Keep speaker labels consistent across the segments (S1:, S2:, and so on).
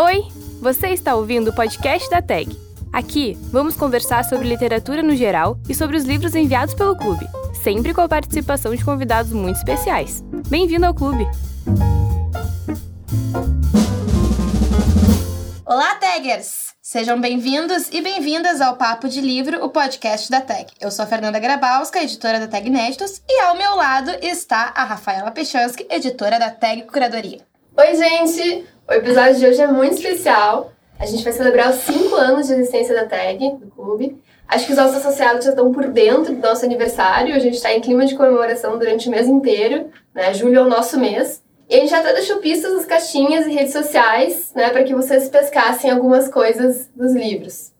S1: Oi, você está ouvindo o podcast da TAG. Aqui vamos conversar sobre literatura no geral e sobre os livros enviados pelo clube, sempre com a participação de convidados muito especiais. Bem-vindo ao clube!
S2: Olá, Taggers! Sejam bem-vindos e bem-vindas ao Papo de Livro, o podcast da TAG. Eu sou a Fernanda Grabalska, editora da TAG Inéditos, e ao meu lado está a Rafaela Pechansky, editora da TAG Curadoria.
S3: Oi, gente! O episódio de hoje é muito especial. A gente vai celebrar os 5 anos de existência da TAG, do clube. Acho que os nossos associados já estão por dentro do nosso aniversário. A gente está em clima de comemoração durante o mês inteiro. Né? Julho é o nosso mês. E a gente até deixou pistas nas caixinhas e redes sociais, né, para que vocês pescassem algumas coisas dos livros.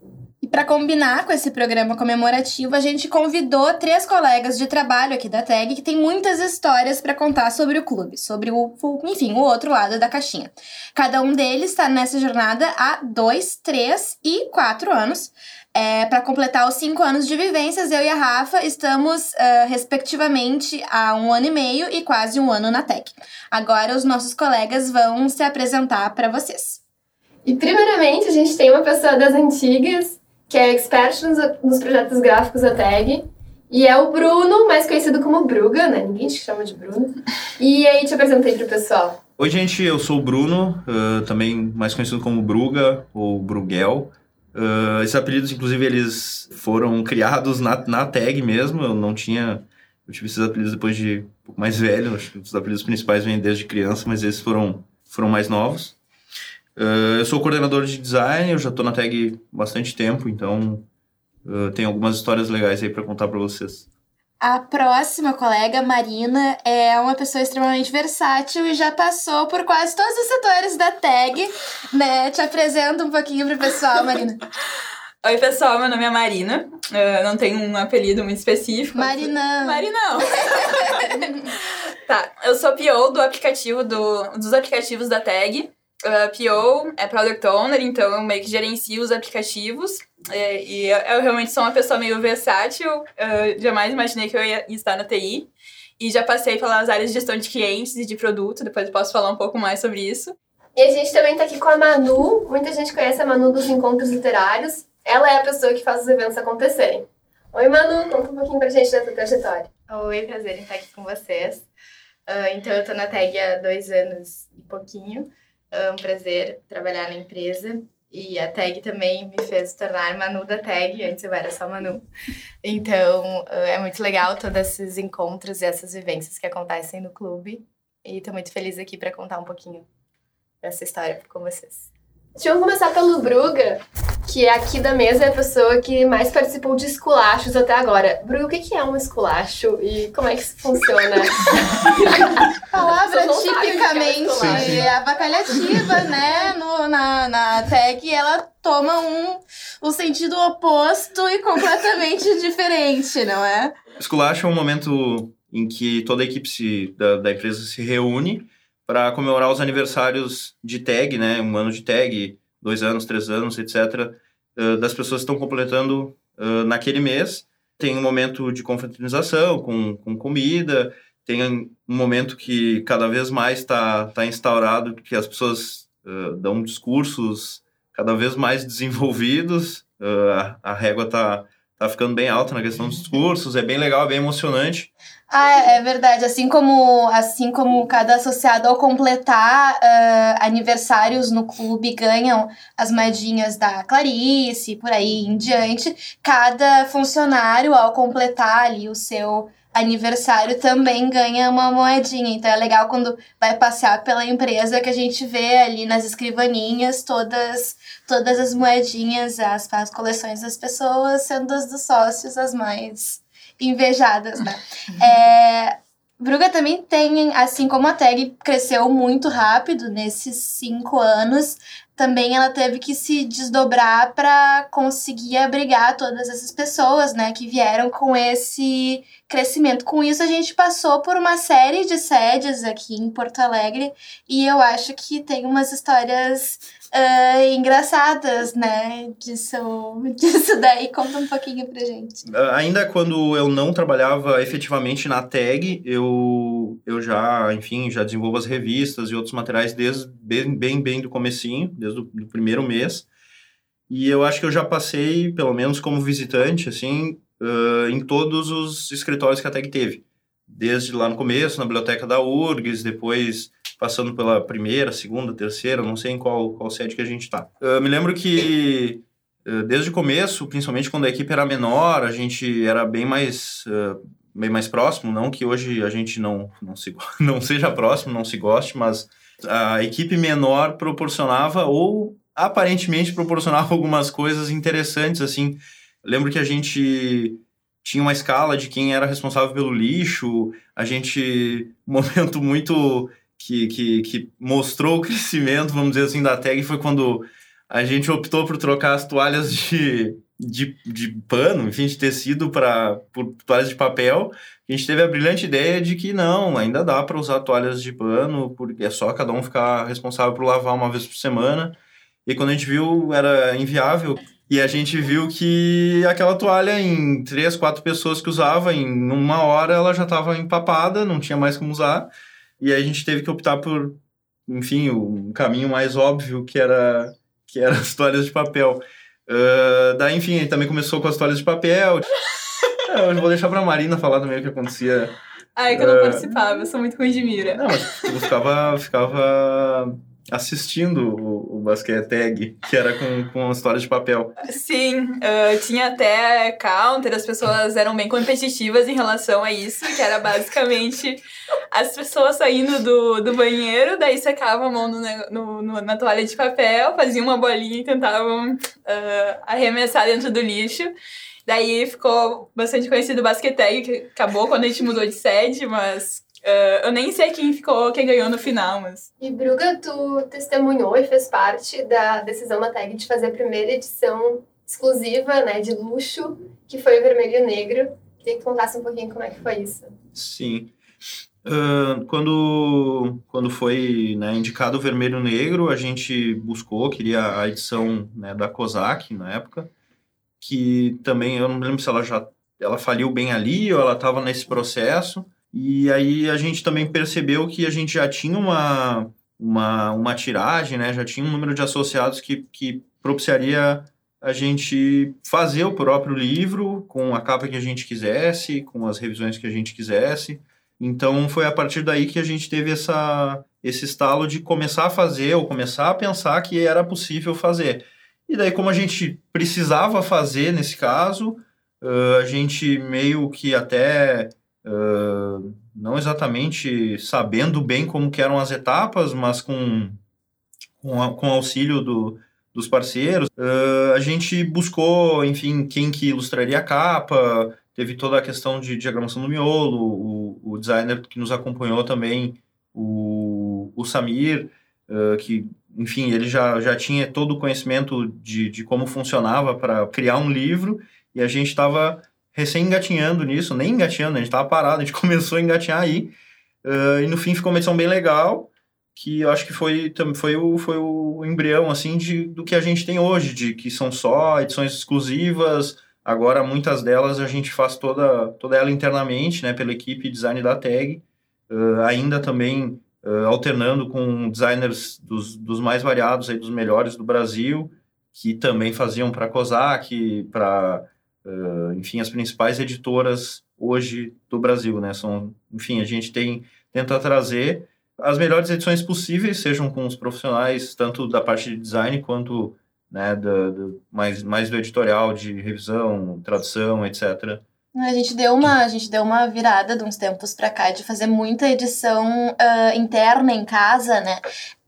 S2: E para combinar com esse programa comemorativo, a gente convidou três colegas de trabalho aqui da TAG que tem muitas histórias para contar sobre o clube, sobre o, enfim, o outro lado da caixinha. Cada um deles está nessa jornada há dois, três e quatro anos. É, para completar os cinco anos de vivências, eu e a Rafa estamos, uh, respectivamente, há um ano e meio e quase um ano na TEC. Agora, os nossos colegas vão se apresentar para vocês.
S3: E, primeiramente, a gente tem uma pessoa das antigas que é expert nos, nos projetos gráficos da tag. E é o Bruno, mais conhecido como Bruga, né? Ninguém te chama de Bruno. E aí te apresentei pro pessoal.
S4: Oi, gente, eu sou o Bruno, uh, também mais conhecido como Bruga ou Bruguel. Uh, esses apelidos, inclusive, eles foram criados na, na tag mesmo. Eu não tinha. Eu tive esses apelidos depois de um pouco mais velho. Acho que os apelidos principais vêm desde criança, mas esses foram, foram mais novos. Uh, eu sou coordenador de design, eu já estou na tag bastante tempo, então uh, tem algumas histórias legais aí para contar para vocês.
S2: A próxima colega, Marina, é uma pessoa extremamente versátil e já passou por quase todos os setores da tag, né? Te apresento um pouquinho pro pessoal, Marina.
S5: Oi, pessoal, meu nome é Marina. Eu não tenho um apelido muito específico.
S2: Marinão.
S5: Marinão. tá, eu sou PO do aplicativo do, dos aplicativos da tag. Uh, PO é Product Owner, então eu meio que gerencio os aplicativos. É, e eu, eu, realmente sou uma pessoa meio versátil. Uh, jamais imaginei que eu ia estar na TI. E já passei pelas áreas de gestão de clientes e de produto. Depois eu posso falar um pouco mais sobre isso.
S3: E a gente também está aqui com a Manu. Muita gente conhece a Manu dos encontros literários. Ela é a pessoa que faz os eventos acontecerem. Oi, Manu, conta um pouquinho pra gente da tua trajetória.
S6: Oi, prazer em estar aqui com vocês. Uh, então, eu tô na TAG há dois anos e pouquinho. É um prazer trabalhar na empresa. E a tag também me fez tornar Manu da tag, antes eu era só Manu. Então é muito legal todos esses encontros e essas vivências que acontecem no clube. E estou muito feliz aqui para contar um pouquinho dessa história com vocês.
S3: Deixa eu começar pelo Bruga, que aqui da mesa é a pessoa que mais participou de esculachos até agora. Bruga, o que é um esculacho e como é que isso funciona?
S2: Palavra tipicamente é avacalhativa, né? No, na, na tag, ela toma um, um sentido oposto e completamente diferente, não é?
S4: Esculacho é um momento em que toda a equipe se, da, da empresa se reúne para comemorar os aniversários de tag, né? Um ano de tag, dois anos, três anos, etc. Uh, das pessoas que estão completando uh, naquele mês. Tem um momento de confraternização com, com comida, tem um momento que cada vez mais está tá instaurado que as pessoas uh, dão discursos cada vez mais desenvolvidos, a, a régua está tá ficando bem alta na questão dos discursos, é bem legal, é bem emocionante.
S2: Ah, é verdade. Assim como, assim como cada associado ao completar uh, aniversários no clube ganham as moedinhas da Clarice, por aí em diante, cada funcionário ao completar ali o seu aniversário também ganha uma moedinha. Então é legal quando vai passear pela empresa que a gente vê ali nas escrivaninhas todas todas as moedinhas, as, as coleções das pessoas, sendo as dos sócios as mais invejadas, né? É, Bruga também tem, assim como a tag cresceu muito rápido nesses cinco anos, também ela teve que se desdobrar para conseguir abrigar todas essas pessoas, né, que vieram com esse crescimento. Com isso, a gente passou por uma série de sedes aqui em Porto Alegre e eu acho que tem umas histórias uh, engraçadas, né? Disso, disso daí. Conta um pouquinho pra gente.
S4: Ah, ainda quando eu não trabalhava efetivamente na tag, eu, eu já, enfim, já desenvolvo as revistas e outros materiais desde bem, bem, bem do comecinho, desde o primeiro mês. E eu acho que eu já passei, pelo menos como visitante, assim, uh, em todos os escritórios que a TEG teve. Desde lá no começo, na biblioteca da URGS, depois passando pela primeira, segunda, terceira, não sei em qual, qual sede que a gente está. Uh, me lembro que uh, desde o começo, principalmente quando a equipe era menor, a gente era bem mais, bem mais próximo, não que hoje a gente não, não, se, não seja próximo, não se goste, mas a equipe menor proporcionava ou aparentemente proporcionava algumas coisas interessantes, assim. Lembro que a gente tinha uma escala de quem era responsável pelo lixo, a gente, um momento muito que, que, que mostrou o crescimento, vamos dizer assim, da tag foi quando a gente optou por trocar as toalhas de, de, de pano, enfim, de tecido para por toalhas de papel. A gente teve a brilhante ideia de que não, ainda dá para usar toalhas de pano, porque é só cada um ficar responsável por lavar uma vez por semana. E quando a gente viu, era inviável. E a gente viu que aquela toalha, em três, quatro pessoas que usava, em uma hora ela já estava empapada, não tinha mais como usar. E aí a gente teve que optar por, enfim, o caminho mais óbvio, que era, que era as toalhas de papel. Uh, daí, enfim, ele também começou com as toalhas de papel. é, eu vou deixar pra Marina falar também o que acontecia.
S5: Ah, é que eu não uh, participava, eu sou muito ruim de mira.
S4: Não, mas tu ficava, ficava assistindo o, o basquete tag, que era com, com histórias de papel.
S5: Sim, uh, tinha até counter, as pessoas eram bem competitivas em relação a isso, que era basicamente as pessoas saindo do, do banheiro, daí secavam a mão no, no, no na toalha de papel, faziam uma bolinha e tentavam uh, arremessar dentro do lixo. Daí ficou bastante conhecido o basqueteg, que acabou quando a gente mudou de sede, mas Uh, eu nem sei quem ficou, quem ganhou no final, mas.
S3: E Bruga, tu testemunhou e fez parte da decisão da TAG de fazer a primeira edição exclusiva, né, de luxo, que foi o Vermelho e Negro. Queria que tu contasse um pouquinho como é que foi isso.
S4: Sim. Uh, quando, quando foi né, indicado o Vermelho Negro, a gente buscou, queria a edição né, da COSAC na época, que também, eu não lembro se ela já ela faliu bem ali ou ela estava nesse processo, e aí a gente também percebeu que a gente já tinha uma, uma, uma tiragem, né? Já tinha um número de associados que, que propiciaria a gente fazer o próprio livro com a capa que a gente quisesse, com as revisões que a gente quisesse. Então foi a partir daí que a gente teve essa, esse estalo de começar a fazer ou começar a pensar que era possível fazer. E daí, como a gente precisava fazer nesse caso, a gente meio que até uh, não exatamente sabendo bem como que eram as etapas, mas com, com, a, com auxílio do, dos parceiros, uh, a gente buscou, enfim, quem que ilustraria a capa, teve toda a questão de diagramação do miolo, o, o designer que nos acompanhou também, o, o Samir, uh, que, enfim, ele já, já tinha todo o conhecimento de, de como funcionava para criar um livro, e a gente estava recém engatinhando nisso, nem engatinhando, a gente estava parado, a gente começou a engatinhar aí, uh, e no fim ficou uma edição bem legal, que eu acho que foi, foi, o, foi o embrião, assim, de, do que a gente tem hoje, de que são só edições exclusivas, agora muitas delas a gente faz toda, toda ela internamente, né, pela equipe design da tag, uh, ainda também uh, alternando com designers dos, dos mais variados, aí, dos melhores do Brasil, que também faziam para COSAC, para uh, enfim, as principais editoras hoje do Brasil, né? São, enfim, a gente tem tenta trazer as melhores edições possíveis, sejam com os profissionais tanto da parte de design quanto né, do, do, mais, mais do editorial, de revisão, tradução, etc.
S2: A gente deu uma, a gente deu uma virada de uns tempos para cá de fazer muita edição uh, interna em casa, né?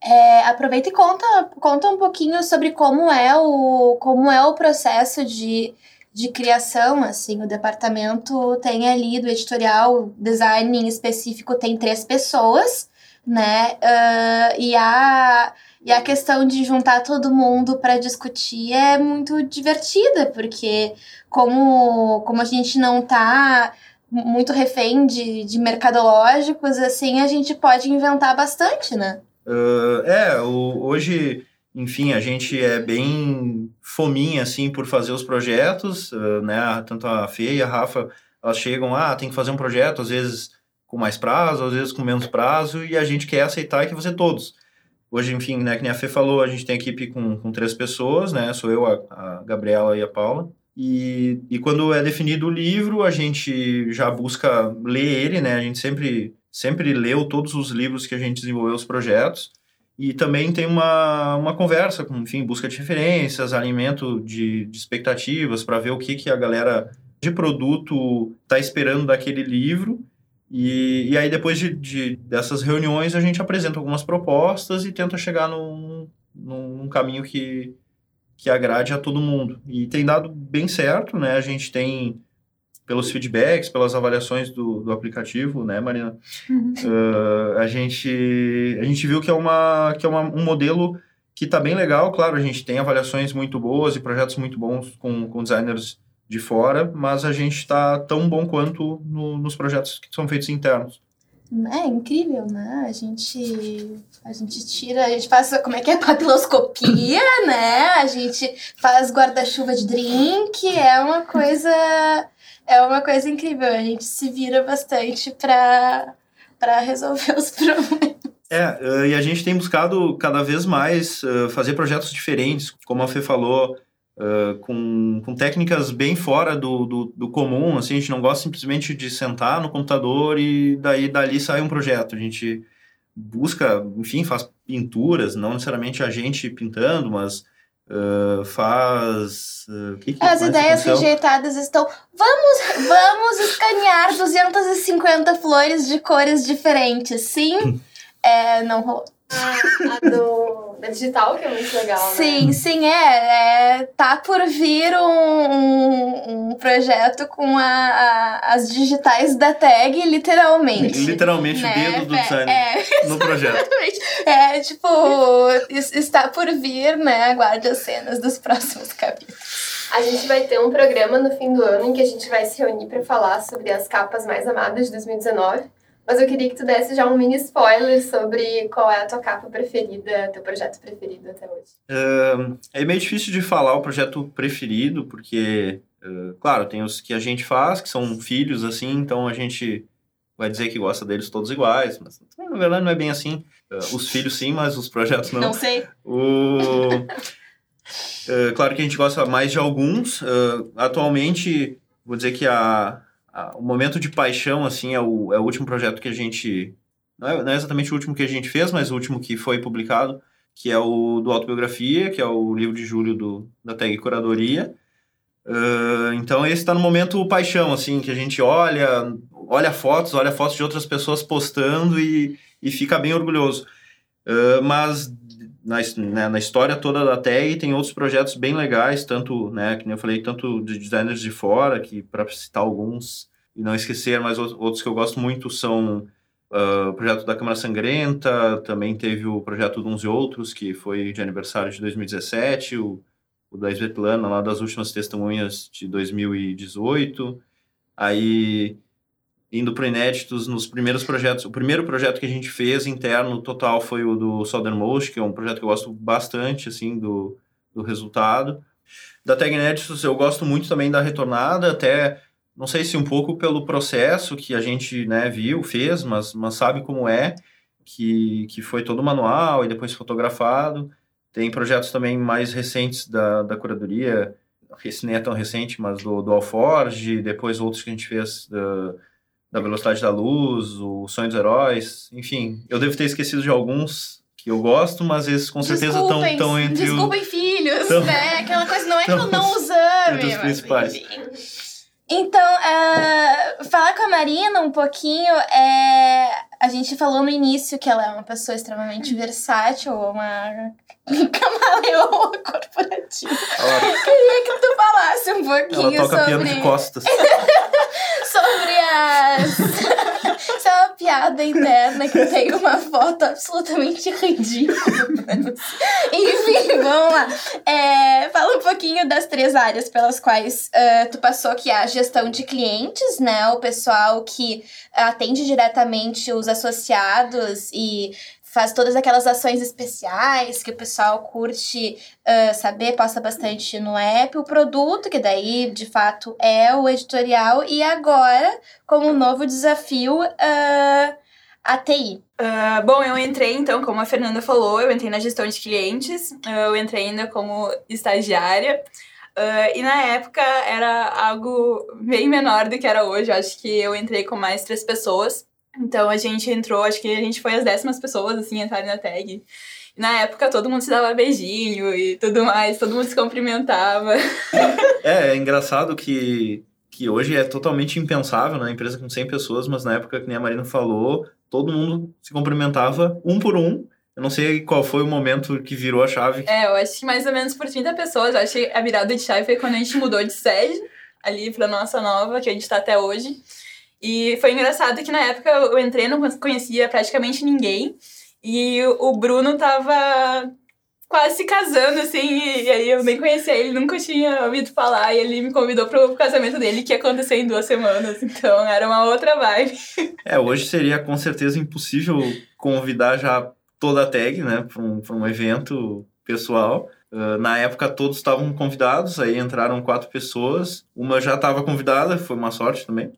S2: É, aproveita e conta, conta um pouquinho sobre como é o, como é o processo de de criação, assim, o departamento tem ali do editorial, design em específico, tem três pessoas, né? Uh, e, a, e a questão de juntar todo mundo para discutir é muito divertida, porque como, como a gente não tá muito refém de, de mercadológicos, assim, a gente pode inventar bastante, né?
S4: Uh, é, o, hoje enfim, a gente é bem fominha, assim, por fazer os projetos, né? Tanto a Fê e a Rafa, elas chegam, ah, tem que fazer um projeto, às vezes com mais prazo, às vezes com menos prazo, e a gente quer aceitar e que fazer todos. Hoje, enfim, né, que nem a Fê falou, a gente tem equipe com, com três pessoas, né? Sou eu, a, a Gabriela e a Paula. E, e quando é definido o livro, a gente já busca ler ele, né? A gente sempre, sempre leu todos os livros que a gente desenvolveu os projetos. E também tem uma, uma conversa, com, enfim, busca de referências, alimento de, de expectativas para ver o que, que a galera de produto está esperando daquele livro. E, e aí, depois de, de, dessas reuniões, a gente apresenta algumas propostas e tenta chegar num, num caminho que, que agrade a todo mundo. E tem dado bem certo, né? A gente tem, pelos feedbacks, pelas avaliações do, do aplicativo, né, Marina? Uhum. Uh, a, gente, a gente viu que é, uma, que é uma, um modelo que está bem legal. Claro, a gente tem avaliações muito boas e projetos muito bons com, com designers de fora, mas a gente está tão bom quanto no, nos projetos que são feitos internos.
S2: É incrível, né? A gente, a gente tira, a gente faz, como é que é, papiloscopia, né? A gente faz guarda-chuva de drink, é uma coisa, é uma coisa incrível. A gente se vira bastante para resolver os problemas.
S4: É, e a gente tem buscado cada vez mais fazer projetos diferentes, como a Fê falou, Uh, com, com técnicas bem fora do, do, do, comum, assim, a gente não gosta simplesmente de sentar no computador e daí dali sai um projeto. A gente busca, enfim, faz pinturas, não necessariamente a gente pintando, mas uh, faz... Uh, que que
S2: As ideias rejeitadas estão... Vamos, vamos escanear 250 flores de cores diferentes, sim? é, não rolou.
S3: Ah, a do, da digital, que é muito legal,
S2: né? Sim, sim, é, é. Tá por vir um projeto com a, a, as digitais da tag, literalmente.
S4: Literalmente né? o dedo do design é, no projeto.
S2: É, tipo, está por vir, né? Aguarde as cenas dos próximos capítulos.
S3: A gente vai ter um programa no fim do ano em que a gente vai se reunir para falar sobre as capas mais amadas de 2019. Mas eu queria que tu desse já um mini spoiler sobre qual é a tua capa preferida, teu projeto preferido até hoje.
S4: É meio difícil de falar o projeto preferido, porque, uh, claro, tem os que a gente faz, que são filhos, assim, então a gente vai dizer que gosta deles todos iguais, mas na verdade não é bem assim. Uh, os filhos sim, mas os projetos não.
S2: Não sei.
S4: O... Uh, claro que a gente gosta mais de alguns. Atualmente, vou dizer que a, o momento de paixão, assim, é o, é o último projeto que a gente. Não é, não é, exatamente o último que a gente fez, mas o último que foi publicado, que é o do Autobiografia, que é o livro de julho do, da tag Curadoria. Uh, então, esse está no momento paixão, assim, que a gente olha, olha fotos, olha fotos de outras pessoas postando e, e fica bem orgulhoso. Uh, mas na, né, na história toda da tag tem outros projetos bem legais, tanto, né, que eu falei, tanto de designers de fora, que para citar alguns e não esquecer, mas outros que eu gosto muito são uh, o projeto da Câmara Sangrenta, também teve o projeto de uns e outros, que foi de aniversário de 2017, o, o da Svetlana, lá das últimas testemunhas de 2018, aí indo para inéditos nos primeiros projetos. O primeiro projeto que a gente fez interno total foi o do Southernmost, que é um projeto que eu gosto bastante assim do, do resultado. Da Tag Inéditos eu gosto muito também da retornada, até não sei se um pouco pelo processo que a gente né, viu, fez, mas, mas sabe como é, que, que foi todo manual e depois fotografado. Tem projetos também mais recentes da, da curadoria, esse nem é tão recente, mas do, do Alforge, depois outros que a gente fez da, da Velocidade da Luz, o Sonho dos Heróis, enfim. Eu devo ter esquecido de alguns que eu gosto, mas esses com certeza estão tão entre
S2: Desculpem,
S4: o...
S2: filhos, tão... né? Aquela coisa não é que eu não os ame.
S4: Entre os principais.
S2: Então, uh, falar com a Marina um pouquinho é... A gente falou no início que ela é uma pessoa extremamente versátil, uma camaleoa corporativa. Ela... Queria que tu falasse um pouquinho
S4: ela toca
S2: sobre...
S4: piano de costas.
S2: sobre as. Piada interna que tem uma foto absolutamente ridícula. Enfim, vamos lá. É, fala um pouquinho das três áreas pelas quais uh, tu passou, que é a gestão de clientes, né? O pessoal que atende diretamente os associados e faz todas aquelas ações especiais que o pessoal curte uh, saber, posta bastante no app, o produto, que daí de fato é o editorial, e agora, como um novo desafio, uh, a TI.
S5: Uh, bom, eu entrei então, como a Fernanda falou, eu entrei na gestão de clientes, eu entrei ainda como estagiária. Uh, e na época era algo bem menor do que era hoje. Eu acho que eu entrei com mais três pessoas. Então a gente entrou, acho que a gente foi as décimas pessoas assim entrarem na tag. E na época todo mundo se dava beijinho e tudo mais, todo mundo se cumprimentava.
S4: É, é engraçado que, que hoje é totalmente impensável, né? Empresa com 100 pessoas, mas na época que nem a Marina falou, todo mundo se cumprimentava um por um. Eu não sei qual foi o momento que virou a chave.
S5: É, eu acho que mais ou menos por 30 pessoas. Eu acho que a virada de chave foi quando a gente mudou de sede ali pra nossa nova, que a gente tá até hoje. E foi engraçado que na época eu entrei, não conhecia praticamente ninguém. E o Bruno tava quase se casando, assim, e aí eu nem conhecia ele, nunca tinha ouvido falar, e ele me convidou pro casamento dele, que ia acontecer em duas semanas, então era uma outra vibe.
S4: É, hoje seria com certeza impossível convidar já toda a tag, né, para um, um evento pessoal. Uh, na época todos estavam convidados, aí entraram quatro pessoas, uma já estava convidada, foi uma sorte também.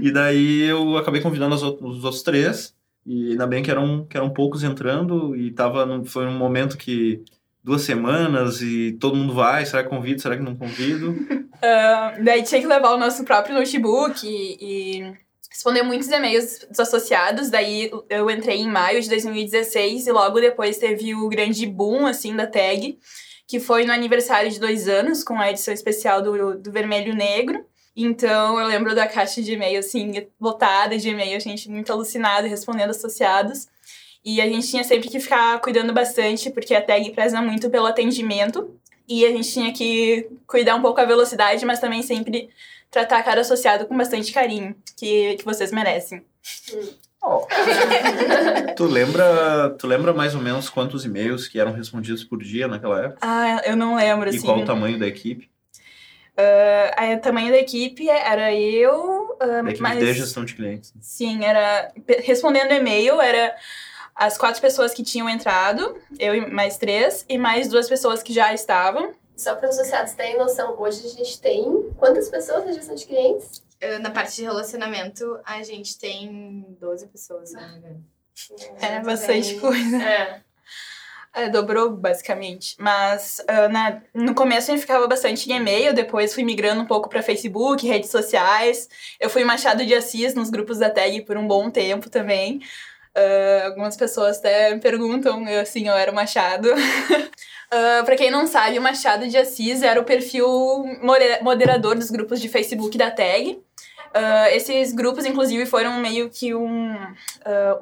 S4: E daí eu acabei convidando os outros, os outros três, e ainda bem que eram, que eram poucos entrando e tava num, foi um momento que duas semanas e todo mundo vai, será que convido, será que não convido?
S5: uh, daí tinha que levar o nosso próprio notebook e, e responder muitos e-mails dos associados. Daí eu entrei em maio de 2016 e logo depois teve o grande boom, assim, da tag, que foi no aniversário de dois anos, com a edição especial do, do Vermelho Negro. Então, eu lembro da caixa de e-mail, assim, lotada de e-mail, a gente muito alucinada respondendo associados. E a gente tinha sempre que ficar cuidando bastante, porque a tag preza muito pelo atendimento. E a gente tinha que cuidar um pouco a velocidade, mas também sempre tratar cada associado com bastante carinho, que, que vocês merecem.
S4: Oh. tu lembra, tu lembra mais ou menos quantos e-mails que eram respondidos por dia naquela época?
S5: Ah, eu não lembro,
S4: e
S5: assim.
S4: E qual o tamanho da equipe?
S5: Uh, o tamanho da equipe era eu. Uh,
S4: equipe
S5: mas,
S4: de gestão de clientes.
S5: Sim, era. Respondendo e-mail, era as quatro pessoas que tinham entrado, eu e mais três, e mais duas pessoas que já estavam.
S3: Só para os associados terem noção, hoje a gente tem quantas pessoas na gestão de clientes?
S6: Na parte de relacionamento, a gente tem 12 pessoas, me engano.
S5: É, bastante coisa.
S3: É.
S5: É, dobrou, basicamente. Mas uh, na, no começo a gente ficava bastante em e-mail, depois fui migrando um pouco para Facebook, redes sociais. Eu fui Machado de Assis nos grupos da tag por um bom tempo também. Uh, algumas pessoas até me perguntam assim, eu era o Machado. uh, para quem não sabe, o Machado de Assis era o perfil moderador dos grupos de Facebook da tag. Uh, esses grupos, inclusive, foram meio que um,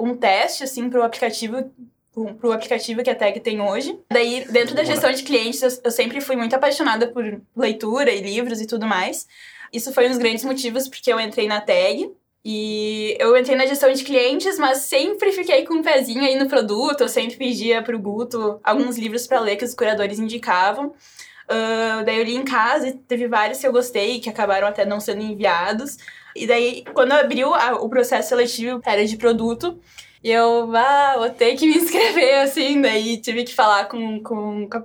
S5: um teste, assim, para o aplicativo para o aplicativo que a Tag tem hoje. Daí, dentro da gestão de clientes, eu, eu, sempre fui muito apaixonada por leitura e livros e tudo mais. Isso foi um dos grandes motivos porque eu entrei na Tag. E eu entrei na gestão de clientes, mas sempre fiquei com um pezinho aí no produto. Eu sempre pedia pro Guto alguns livros para ler que os curadores indicavam. Uh, daí eu li em casa e teve vários que eu gostei, que acabaram até não sendo enviados. E daí, quando abriu a, o processo seletivo, era de produto. E eu, ah, vou ter que me inscrever, assim, daí tive que falar com, com, com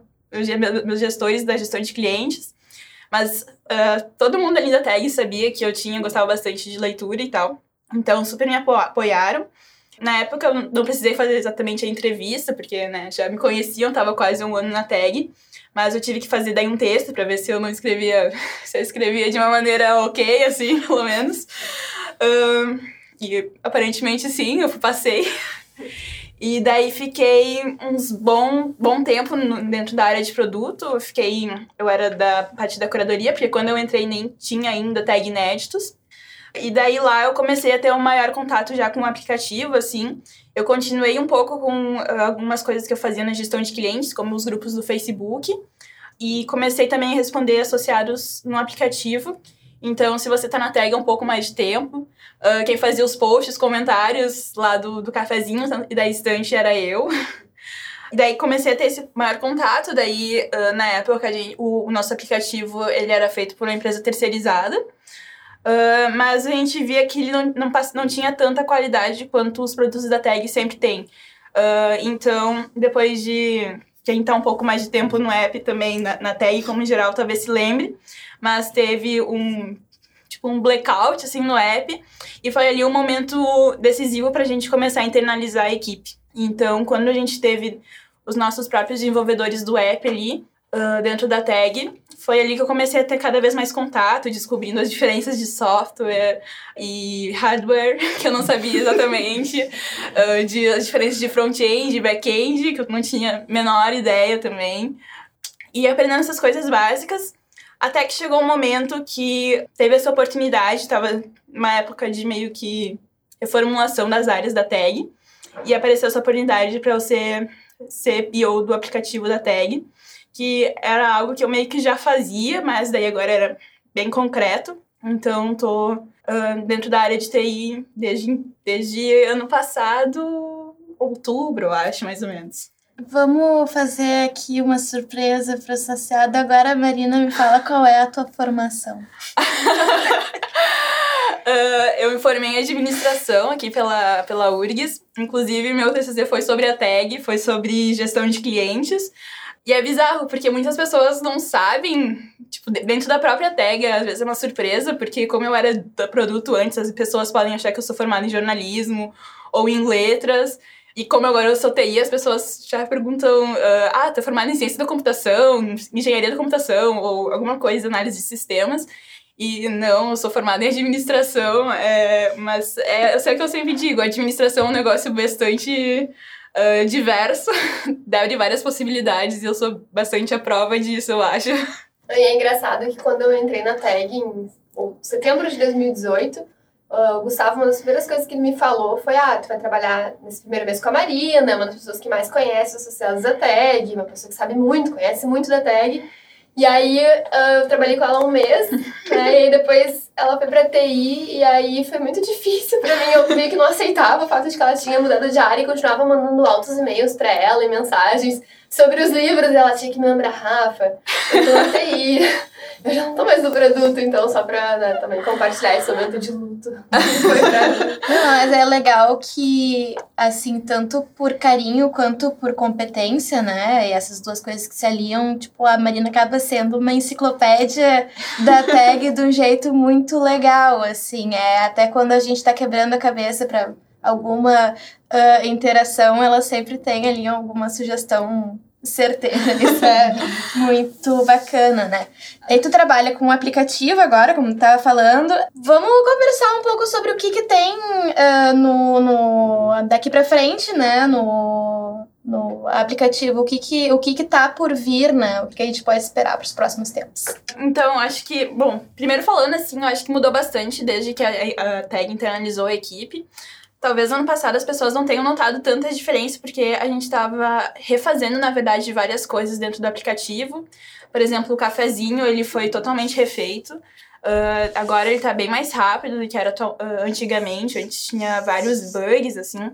S5: meus gestores da gestão de clientes. Mas uh, todo mundo ali da tag sabia que eu tinha, gostava bastante de leitura e tal. Então, super me apoiaram. Na época, eu não precisei fazer exatamente a entrevista, porque, né, já me conheciam, tava quase um ano na tag. Mas eu tive que fazer daí um texto para ver se eu não escrevia, se eu escrevia de uma maneira ok, assim, pelo menos. E aparentemente sim, eu passei. E daí fiquei uns bom, bom tempo no, dentro da área de produto. Eu fiquei. Eu era da parte da curadoria, porque quando eu entrei nem tinha ainda tag inéditos. E daí lá eu comecei a ter um maior contato já com o aplicativo, assim. Eu continuei um pouco com uh, algumas coisas que eu fazia na gestão de clientes, como os grupos do Facebook. E comecei também a responder associados no aplicativo. Então, se você tá na tag há um pouco mais de tempo, uh, quem fazia os posts, comentários lá do, do cafezinho e da estante era eu. E daí comecei a ter esse maior contato, daí uh, na época gente, o, o, nosso aplicativo ele era feito por uma empresa terceirizada, uh, mas a gente via que ele não, não, não tinha tanta qualidade quanto os produtos da tag sempre têm. Uh, então, depois de quem tá um pouco mais de tempo no app também, na, na tag como em geral, talvez se lembre, mas teve um tipo um blackout assim no app e foi ali um momento decisivo para a gente começar a internalizar a equipe. Então, quando a gente teve os nossos próprios desenvolvedores do app ali uh, dentro da tag, foi ali que eu comecei a ter cada vez mais contato, descobrindo as diferenças de software e hardware, que eu não sabia exatamente, uh, de, as diferenças de front-end e back-end, que eu não tinha menor ideia também. E aprendendo essas coisas básicas, até que chegou um momento que teve essa oportunidade, estava numa época de meio que reformulação das áreas da tag, e apareceu essa oportunidade para eu ser, ser PO do aplicativo da tag que era algo que eu meio que já fazia, mas daí agora era bem concreto. Então, tô uh, dentro da área de TI desde, desde ano passado, outubro, acho, mais ou menos.
S2: Vamos fazer aqui uma surpresa para o associado. Agora, Marina, me fala qual é a tua formação.
S5: Uh, eu me formei em administração aqui pela, pela URGS. Inclusive, meu TCC foi sobre a tag, foi sobre gestão de clientes. E é bizarro, porque muitas pessoas não sabem, tipo, dentro da própria tag, às vezes é uma surpresa, porque como eu era produto antes, as pessoas podem achar que eu sou formada em jornalismo ou em letras. E como agora eu sou TI, as pessoas já perguntam: uh, ah, tá formada em ciência da computação, engenharia da computação, ou alguma coisa, análise de sistemas. E não, eu sou formada em administração, é, mas é, o que eu sempre digo: administração é um negócio bastante uh, diverso, deve várias possibilidades, e eu sou bastante a prova disso, eu acho.
S3: E é engraçado que quando eu entrei na tag em setembro de 2018, uh, o Gustavo, uma das primeiras coisas que ele me falou foi: ah, tu vai trabalhar nesse primeiro mês com a Marina, uma das pessoas que mais conhece os associados da tag, uma pessoa que sabe muito, conhece muito da tag. E aí uh, eu trabalhei com ela um mês, né? E depois ela foi pra TI e aí foi muito difícil pra mim. Eu meio que não aceitava o fato de que ela tinha mudado de área e continuava mandando altos e-mails pra ela e mensagens sobre os livros. E ela tinha que me lembrar, Rafa, eu tô na TI. Eu já não tô mais no produto, então, só pra né, também compartilhar esse momento de luto.
S2: Não, mas é legal que, assim, tanto por carinho quanto por competência, né? E essas duas coisas que se aliam, tipo, a Marina acaba sendo uma enciclopédia da tag de um jeito muito legal, assim. É até quando a gente tá quebrando a cabeça pra alguma uh, interação, ela sempre tem ali alguma sugestão certeira. Isso é muito bacana, né? Aí tu trabalha com um aplicativo agora, como tu tava falando. Vamos conversar um pouco sobre o que que tem uh, no, no daqui para frente, né? No, no aplicativo, o que que, o que que tá por vir, né? O que a gente pode esperar para os próximos tempos.
S5: Então, acho que, bom, primeiro falando assim, eu acho que mudou bastante desde que a, a Tag internalizou a equipe. Talvez ano passado as pessoas não tenham notado tanta diferença, porque a gente estava refazendo, na verdade, várias coisas dentro do aplicativo. Por exemplo, o cafezinho, ele foi totalmente refeito. Uh, agora ele está bem mais rápido do que era uh, antigamente. Antes tinha vários bugs, assim.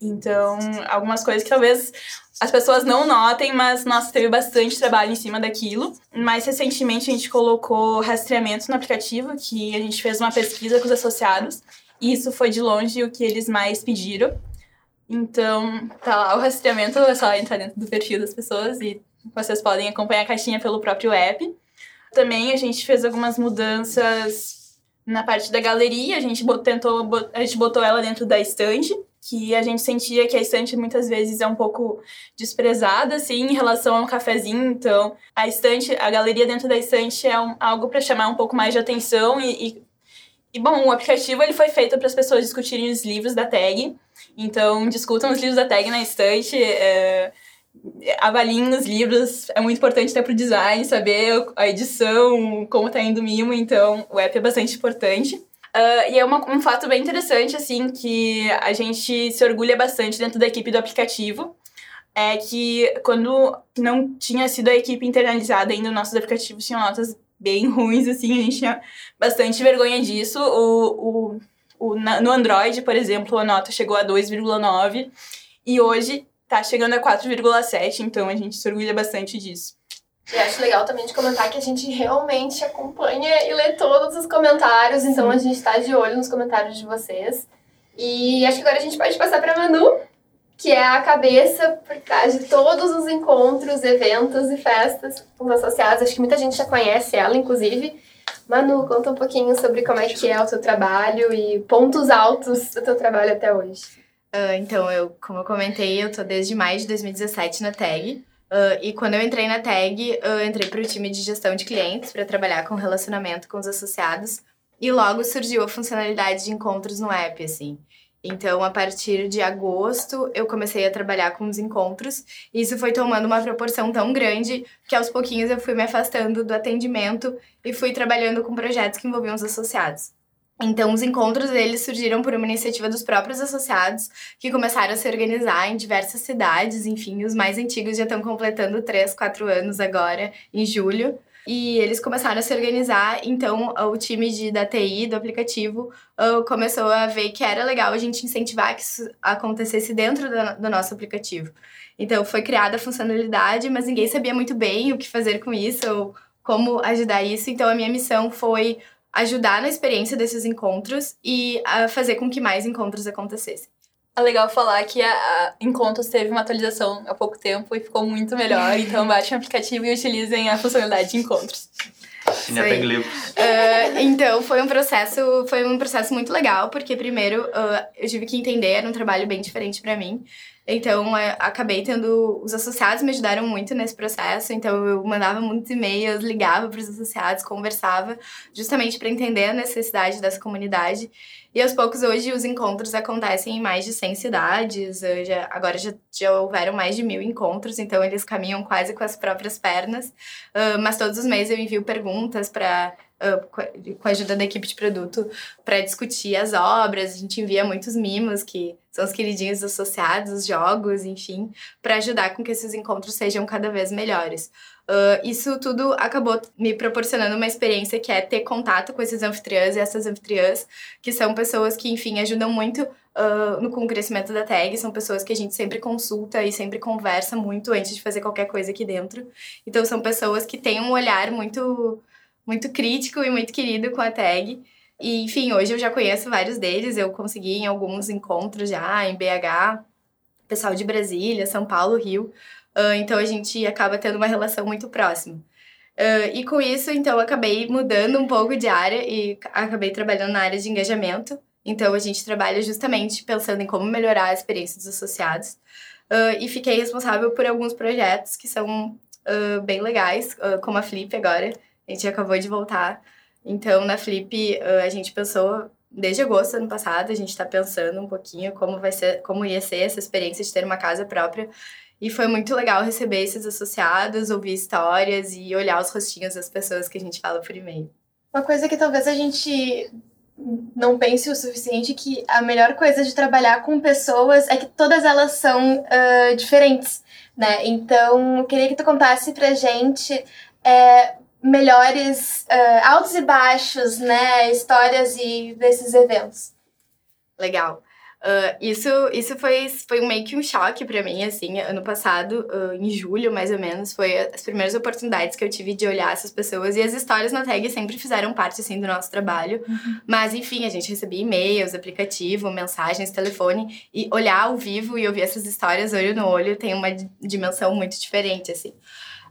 S5: Então, algumas coisas que talvez as pessoas não notem, mas nossa, teve bastante trabalho em cima daquilo. Mais recentemente a gente colocou rastreamento no aplicativo, que a gente fez uma pesquisa com os associados isso foi de longe o que eles mais pediram. Então, tá lá o rastreamento, é só entrar dentro do perfil das pessoas e vocês podem acompanhar a caixinha pelo próprio app. Também a gente fez algumas mudanças na parte da galeria, a gente tentou, a gente botou ela dentro da estante, que a gente sentia que a estante muitas vezes é um pouco desprezada, assim, em relação a um cafezinho. Então, a estante, a galeria dentro da estante é um, algo para chamar um pouco mais de atenção e, e e bom, o aplicativo ele foi feito para as pessoas discutirem os livros da tag. Então, discutam os livros da tag na estante, é, avaliem os livros. É muito importante até para o design, saber a edição, como está indo o mimo. Então, o app é bastante importante. Uh, e é uma, um fato bem interessante, assim, que a gente se orgulha bastante dentro da equipe do aplicativo. É que quando não tinha sido a equipe internalizada ainda, nossos aplicativos tinham notas bem ruins, assim, a gente tinha bastante vergonha disso. O, o, o, no Android, por exemplo, a nota chegou a 2,9 e hoje tá chegando a 4,7, então a gente se orgulha bastante disso.
S3: E acho legal também de comentar que a gente realmente acompanha e lê todos os comentários, então a gente está de olho nos comentários de vocês. E acho que agora a gente pode passar para Manu, que é a cabeça por trás de todos os encontros, eventos e festas com os associados. Acho que muita gente já conhece ela, inclusive. Manu, conta um pouquinho sobre como é que é o teu trabalho e pontos altos do teu trabalho até hoje.
S6: Uh, então, eu, como eu comentei, eu tô desde maio de 2017 na TAG. Uh, e quando eu entrei na TAG, eu entrei para o time de gestão de clientes para trabalhar com relacionamento com os associados. E logo surgiu a funcionalidade de encontros no app, assim. Então, a partir de agosto, eu comecei a trabalhar com os encontros. E isso foi tomando uma proporção tão grande que aos pouquinhos eu fui me afastando do atendimento e fui trabalhando com projetos que envolviam os associados. Então, os encontros eles surgiram por uma iniciativa dos próprios associados, que começaram a se organizar em diversas cidades. Enfim, os mais antigos já estão completando 3, 4 anos agora, em julho. E eles começaram a se organizar, então o time de, da TI, do aplicativo, uh, começou a ver que era legal a gente incentivar que isso acontecesse dentro do, do nosso aplicativo. Então foi criada a funcionalidade, mas ninguém sabia muito bem o que fazer com isso ou como ajudar isso. Então a minha missão foi ajudar na experiência desses encontros e fazer com que mais encontros acontecessem.
S5: É legal falar que a, a Encontros teve uma atualização há pouco tempo e ficou muito melhor. Então baixem o aplicativo e utilizem a funcionalidade de encontros.
S6: Uh, então foi um processo foi um processo muito legal porque primeiro uh, eu tive que entender era um trabalho bem diferente para mim então, é, acabei tendo. Os associados me ajudaram muito nesse processo. Então, eu mandava muitos e-mails, ligava para os associados, conversava, justamente para entender a necessidade dessa comunidade. E aos poucos, hoje, os encontros acontecem em mais de 100 cidades. Já, agora já, já houveram mais de mil encontros, então eles caminham quase com as próprias pernas. Uh, mas todos os meses eu envio perguntas para Com a ajuda da equipe de produto para discutir as obras. A gente envia muitos mimos, que são os queridinhos associados, os jogos, enfim, para ajudar com que esses encontros sejam cada vez melhores. Uh, isso tudo acabou me proporcionando uma experiência que é ter contato com esses anfitriãs e essas anfitriãs, que são pessoas que, enfim, ajudam muito uh, no, com o crescimento da tag, são pessoas que a gente sempre consulta e sempre conversa muito antes de fazer qualquer coisa aqui dentro. Então, são pessoas que têm um olhar muito muito crítico e muito querido com a tag. E, enfim, hoje eu já conheço vários deles, eu consegui em alguns encontros já, em BH, pessoal de Brasília, São Paulo, Rio. Uh, então a gente acaba tendo uma relação muito próxima. Uh, e com isso, então, acabei mudando um pouco de área e acabei trabalhando na área de engajamento. Então, a gente trabalha justamente pensando em como melhorar a experiência dos associados. Uh, e fiquei responsável por alguns projetos que são bem legais, como a Flip agora, a gente acabou de voltar. Então, na Flip, a gente pensou desde agosto do ano passado, a gente está pensando um pouquinho como vai ser, como ia ser essa experiência de ter uma casa própria. E foi muito legal receber esses associados, ouvir histórias e olhar os rostinhos das pessoas que a gente fala por e-mail.
S2: Uma coisa que talvez a gente não pense o suficiente que a melhor coisa de trabalhar com pessoas é que todas elas são uh, diferentes, né? Então, queria que tu contasse pra gente é, melhores uh, altos e baixos, né, histórias e desses eventos.
S6: Legal. Uh, isso isso foi, foi meio que um choque para mim, assim, ano passado, uh, em julho mais ou menos, foi as primeiras oportunidades que eu tive de olhar essas pessoas e as histórias na tag sempre fizeram parte, assim, do nosso trabalho, uhum. mas enfim, a gente recebia e-mails, aplicativo, mensagens, telefone e olhar ao vivo e ouvir essas histórias olho no olho tem uma dimensão muito diferente, assim.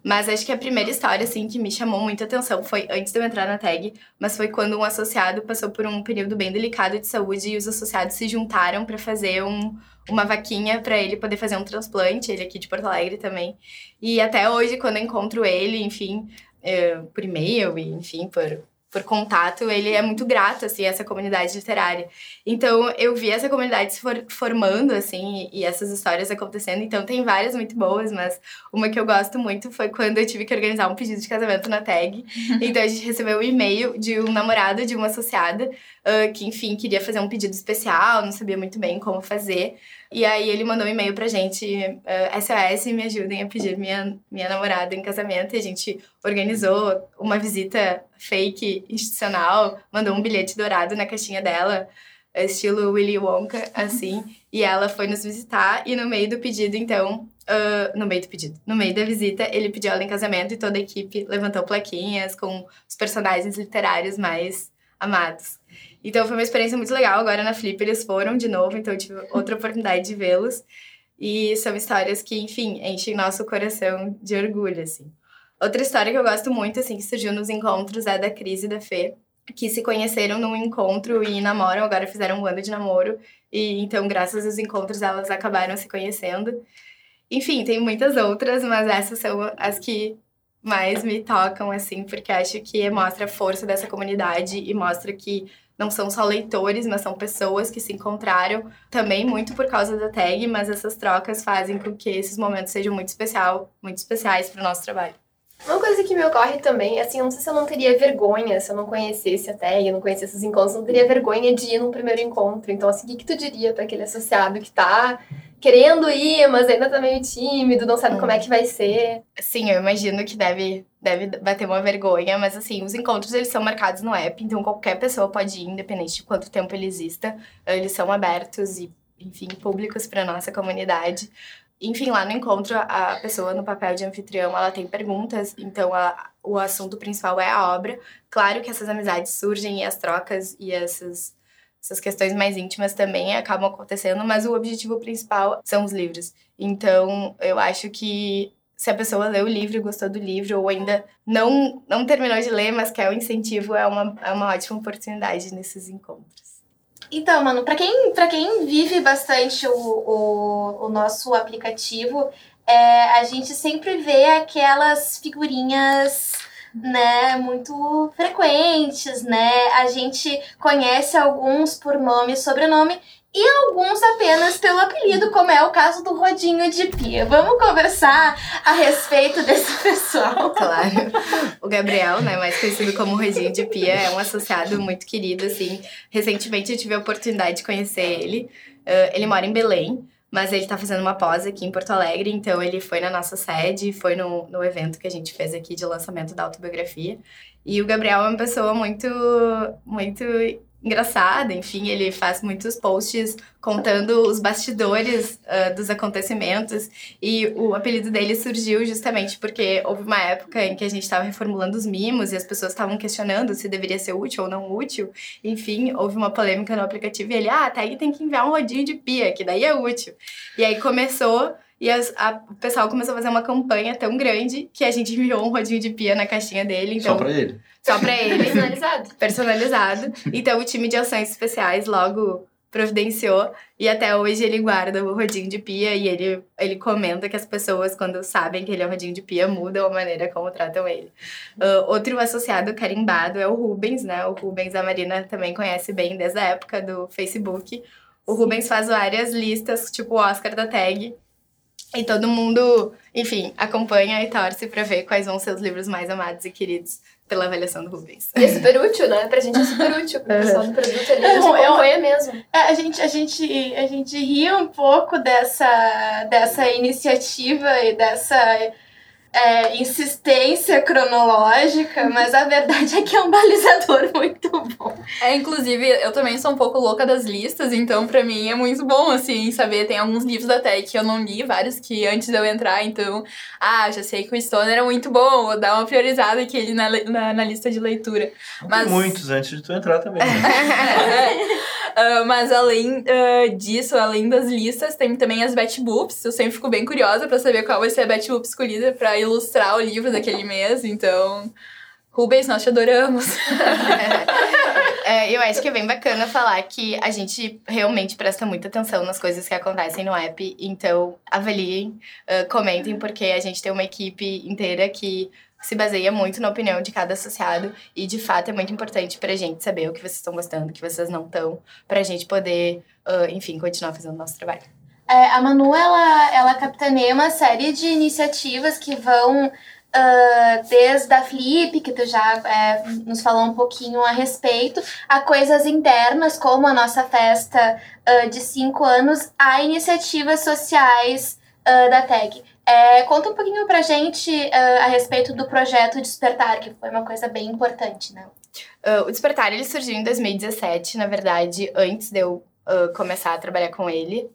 S6: Mas acho que a primeira história, assim, que me chamou muita atenção foi antes de eu entrar na tag, mas foi quando um associado passou por um período bem delicado de saúde e os associados se juntaram para fazer um, uma vaquinha para ele poder fazer um transplante, ele aqui de Porto Alegre também. E até hoje, quando eu encontro ele, enfim, é, por e-mail e, enfim, por por contato, ele é muito grato, assim, a essa comunidade literária. Então, eu vi essa comunidade se for, formando, assim, e, e, essas histórias acontecendo. Então, tem várias muito boas, mas uma que eu gosto muito foi quando eu tive que organizar um pedido de casamento na tag. então, a gente recebeu um e-mail de um namorado de uma associada, uh, que, enfim, queria fazer um pedido especial, não sabia muito bem como fazer. E aí ele mandou um e-mail pra gente, uh, eh, SOS, me ajudem a pedir minha, minha namorada em casamento. E a gente organizou uma visita fake institucional, mandou um bilhete dourado na caixinha dela, estilo Willy Wonka, assim. e ela foi nos visitar e no meio do pedido, então, uh, no meio do pedido, no meio da visita, ele pediu ela em casamento e toda a equipe levantou plaquinhas com os personagens literários mais amados. Então foi uma experiência muito legal. Agora na Flip eles foram de novo, então eu tive outra oportunidade de vê-los. E são histórias que, enfim, enchem nosso coração de orgulho, assim. Outra história que eu gosto muito, assim, que surgiu nos encontros é da Cris e da Fê, que se conheceram num encontro e namoram, agora fizeram um ano de namoro. E então, graças aos encontros, elas acabaram se conhecendo. Enfim, tem muitas outras, mas essas são as que mais me tocam, assim, porque acho que mostra a força dessa comunidade e mostra que não são só leitores, mas são pessoas que se encontraram também muito por causa da tag, mas essas trocas fazem com que esses momentos sejam muito especial, muito especiais para o nosso trabalho.
S3: Uma coisa que me ocorre também, assim, eu não sei se eu não teria vergonha se eu não conhecesse a tag, não conhecesse esses encontros, eu não teria vergonha de ir num primeiro encontro. Então, assim, o que, que tu diria para aquele associado que tá querendo ir, mas ainda tá meio tímido, não sabe hum. como é que vai ser?
S6: Sim, eu imagino que deve, deve bater uma vergonha, mas assim, os encontros eles são marcados no app, então qualquer pessoa pode ir, independente de quanto tempo ele exista. Eles são abertos e, enfim, públicos para nossa comunidade. Enfim, lá no encontro, a pessoa no papel de anfitrião, ela tem perguntas, então a, o assunto principal é a obra. Claro que essas amizades surgem e as trocas e essas, essas questões mais íntimas também acabam acontecendo, mas o objetivo principal são os livros. Então, eu acho que se a pessoa leu o livro e gostou do livro, ou ainda não, não terminou de ler, mas quer o incentivo, é uma, é uma ótima oportunidade nesses encontros.
S2: Então, mano, para quem, pra quem vive bastante o, o, o nosso aplicativo, é, a gente sempre vê aquelas figurinhas né, muito frequentes, né? A gente conhece alguns por nome e sobrenome e alguns apenas pelo apelido, como é o caso do Rodinho de Pia. Vamos conversar a respeito desse pessoal.
S6: Claro. O Gabriel, né, mais conhecido como Rodinho de Pia, é um associado muito querido, assim. Recentemente eu tive a oportunidade de conhecer ele. Uh, ele mora em Belém, mas ele tá fazendo uma pós aqui em Porto Alegre, então ele foi na nossa sede, foi no, no evento que a gente fez aqui de lançamento da autobiografia. E o Gabriel é uma pessoa muito, muito engraçada, enfim, ele faz muitos posts contando os bastidores uh, dos acontecimentos e o apelido dele surgiu justamente porque houve uma época em que a gente estava reformulando os mimos e as pessoas estavam questionando se deveria ser útil ou não útil, enfim, houve uma polêmica no aplicativo e ele, ah, tag tem que enviar um rodinho de pia, que daí é útil. E aí começou e as, a, o pessoal começou a fazer uma campanha tão grande que a gente enviou um rodinho de pia na caixinha dele. Então,
S4: só pra ele.
S6: Só pra ele.
S3: Personalizado.
S6: Personalizado. Então o time de ações especiais logo providenciou e até hoje ele guarda o rodinho de pia e ele, ele comenta que as pessoas, quando sabem que ele é o rodinho de pia, mudam a maneira como tratam ele. Uh, outro associado carimbado é o Rubens, né? O Rubens a Marina também conhece bem desde a época do Facebook. O Rubens faz várias listas, tipo o Oscar da tag, e todo mundo, enfim, acompanha e torce para ver quais vão ser os livros mais amados e queridos pela avaliação do Rubens.
S3: E é super útil, né? Pra gente é super útil. Pro pessoal do produto ali, a gente acompanha mesmo.
S2: É, a gente, a, gente, a gente ri um pouco dessa, dessa iniciativa e dessa é, insistência cronológica, mas a verdade é que é um balizador muito bom.
S5: É, inclusive, eu também sou um pouco louca das listas, então para mim é muito bom, assim, saber. Tem alguns livros da Tech que eu não li, vários que antes de eu entrar, então, ah, já sei que o Stoner é muito bom, vou dar uma priorizada aqui ele na, na, na lista de leitura.
S4: Mas... Tem muitos antes de tu entrar também. Né?
S5: Uh, mas além uh, disso, além das listas, tem também as Betboops. Eu sempre fico bem curiosa para saber qual vai ser a Betboop escolhida para ilustrar o livro daquele mês. Então, Rubens, nós te adoramos.
S6: é, eu acho que é bem bacana falar que a gente realmente presta muita atenção nas coisas que acontecem no app. Então, avaliem, uh, comentem, porque a gente tem uma equipe inteira que se baseia muito na opinião de cada associado e de fato é muito importante para a gente saber o que vocês estão gostando, o que vocês não estão, para a gente poder, uh, enfim, continuar fazendo nosso trabalho.
S2: É, a Manu, ela, ela capitaneia uma série de iniciativas que vão uh, desde a Flip, que tu já é, nos falou um pouquinho a respeito, a coisas internas, como a nossa festa uh, de cinco anos, a iniciativas sociais da TEG. É, conta um pouquinho pra gente uh, a respeito do projeto Despertar, que foi uma coisa bem importante, né?
S6: Uh, o Despertar, ele surgiu em 2017, na verdade, antes de eu uh, começar a trabalhar com ele.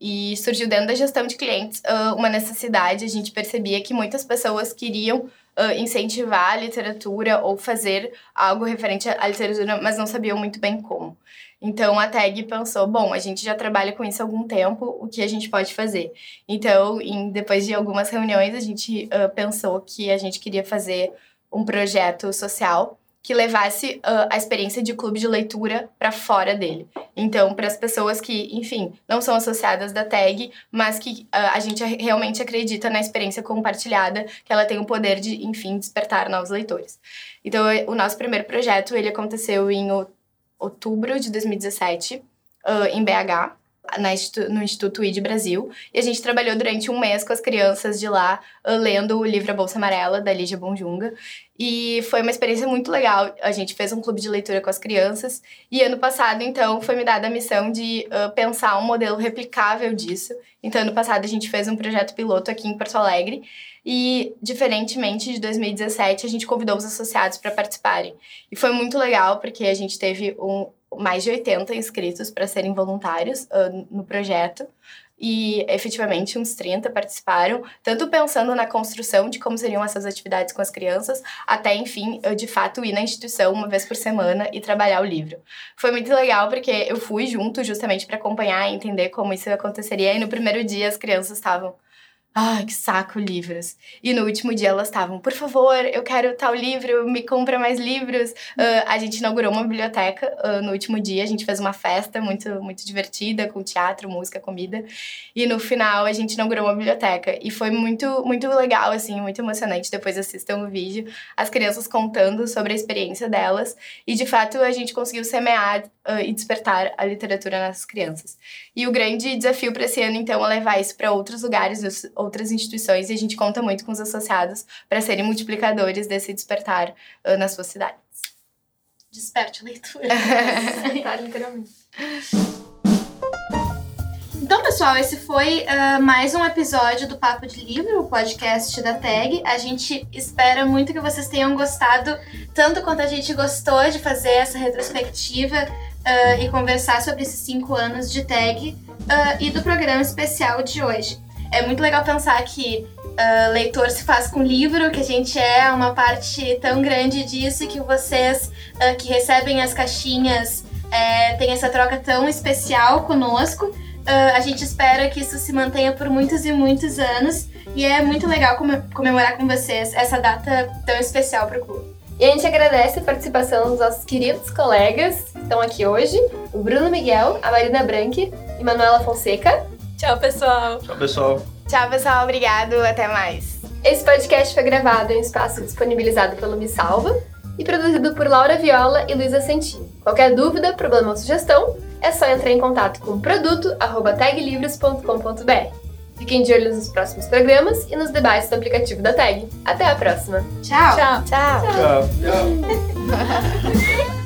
S6: e surgiu dentro da gestão de clientes uma necessidade, a gente percebia que muitas pessoas queriam incentivar a literatura ou fazer algo referente à literatura, mas não sabiam muito bem como. Então a tag pensou, bom, a gente já trabalha com isso há algum tempo, o que a gente pode fazer? Então, em, depois de algumas reuniões, a gente uh, pensou que a gente queria fazer um projeto social que levasse uh, a experiência de clube de leitura para fora dele. Então, para as pessoas que, enfim, não são associadas da tag, mas que uh, a gente realmente acredita na experiência compartilhada, que ela tem o poder de, enfim, despertar novos leitores. Então, o nosso primeiro projeto, ele aconteceu em outubro de 2017, uh, em BH, na, no Instituto ID Brasil. E a gente trabalhou durante um mês com as crianças de lá, uh, lendo o livro A Bolsa Amarela, da Lígia Bonjunga. E foi uma experiência muito legal. A gente fez um clube de leitura com as crianças. E ano passado, então, foi me dada a missão de uh, pensar um modelo replicável disso. Então, ano passado, a gente fez um projeto piloto aqui em Porto Alegre. E, diferentemente de 2017, a gente convidou os associados para participarem. E foi muito legal, porque a gente teve um, mais de 80 inscritos para serem voluntários uh, no projeto. E efetivamente uns 30 participaram, tanto pensando na construção de como seriam essas atividades com as crianças, até, enfim, de fato ir na instituição uma vez por semana e trabalhar o livro. Foi muito legal porque eu fui junto justamente para acompanhar e entender como isso aconteceria. E no primeiro dia as crianças estavam Ai, que saco, livros. E no último dia elas estavam, por favor, eu quero tal livro, me compra mais livros. Uh, a gente inaugurou uma biblioteca uh, no último dia, a gente fez uma festa muito, muito divertida, com teatro, música, comida. E no final a gente inaugurou uma biblioteca. E foi muito, muito legal, assim, muito emocionante. Depois assistam o vídeo, as crianças contando sobre a experiência delas. E de fato a gente conseguiu semear uh, e despertar a literatura nas crianças. E o grande desafio para esse ano, então, é levar isso para outros lugares outras instituições e a gente conta muito com os associados para serem multiplicadores desse despertar uh, nas suas cidades.
S2: Desperte a leitura.
S3: Despertar, literalmente.
S2: Então, pessoal, esse foi uh, mais um episódio do Papo de Livro, o podcast da TAG. A gente espera muito que vocês tenham gostado, tanto quanto a gente gostou de fazer essa retrospectiva uh, e conversar sobre esses cinco anos de TAG uh, e do programa especial de hoje. É muito legal pensar que uh, leitor se faz com livro, que a gente é uma parte tão grande disso que vocês que recebem as caixinhas uh, têm essa troca tão especial conosco. A gente espera que isso se mantenha por muitos e muitos anos e é muito legal comemorar com vocês essa data tão especial para o clube.
S3: E a gente agradece a participação dos nossos queridos colegas que estão aqui hoje, o Bruno Miguel, a Marina Branque e Manuela Fonseca.
S5: Tchau, pessoal.
S4: Tchau, pessoal.
S6: Tchau, pessoal. Obrigado. Até mais.
S3: Esse podcast foi gravado em um espaço disponibilizado pelo Me Salva e produzido por Laura Viola e Luísa Sentini. Qualquer dúvida, problema ou sugestão, é só entrar em contato com produto@taglivros.com.br. Fiquem de olho nos próximos programas e nos debates do aplicativo da Tag. Até a próxima.
S2: Tchau.
S3: Tchau.
S6: Tchau.
S4: Tchau. Tchau.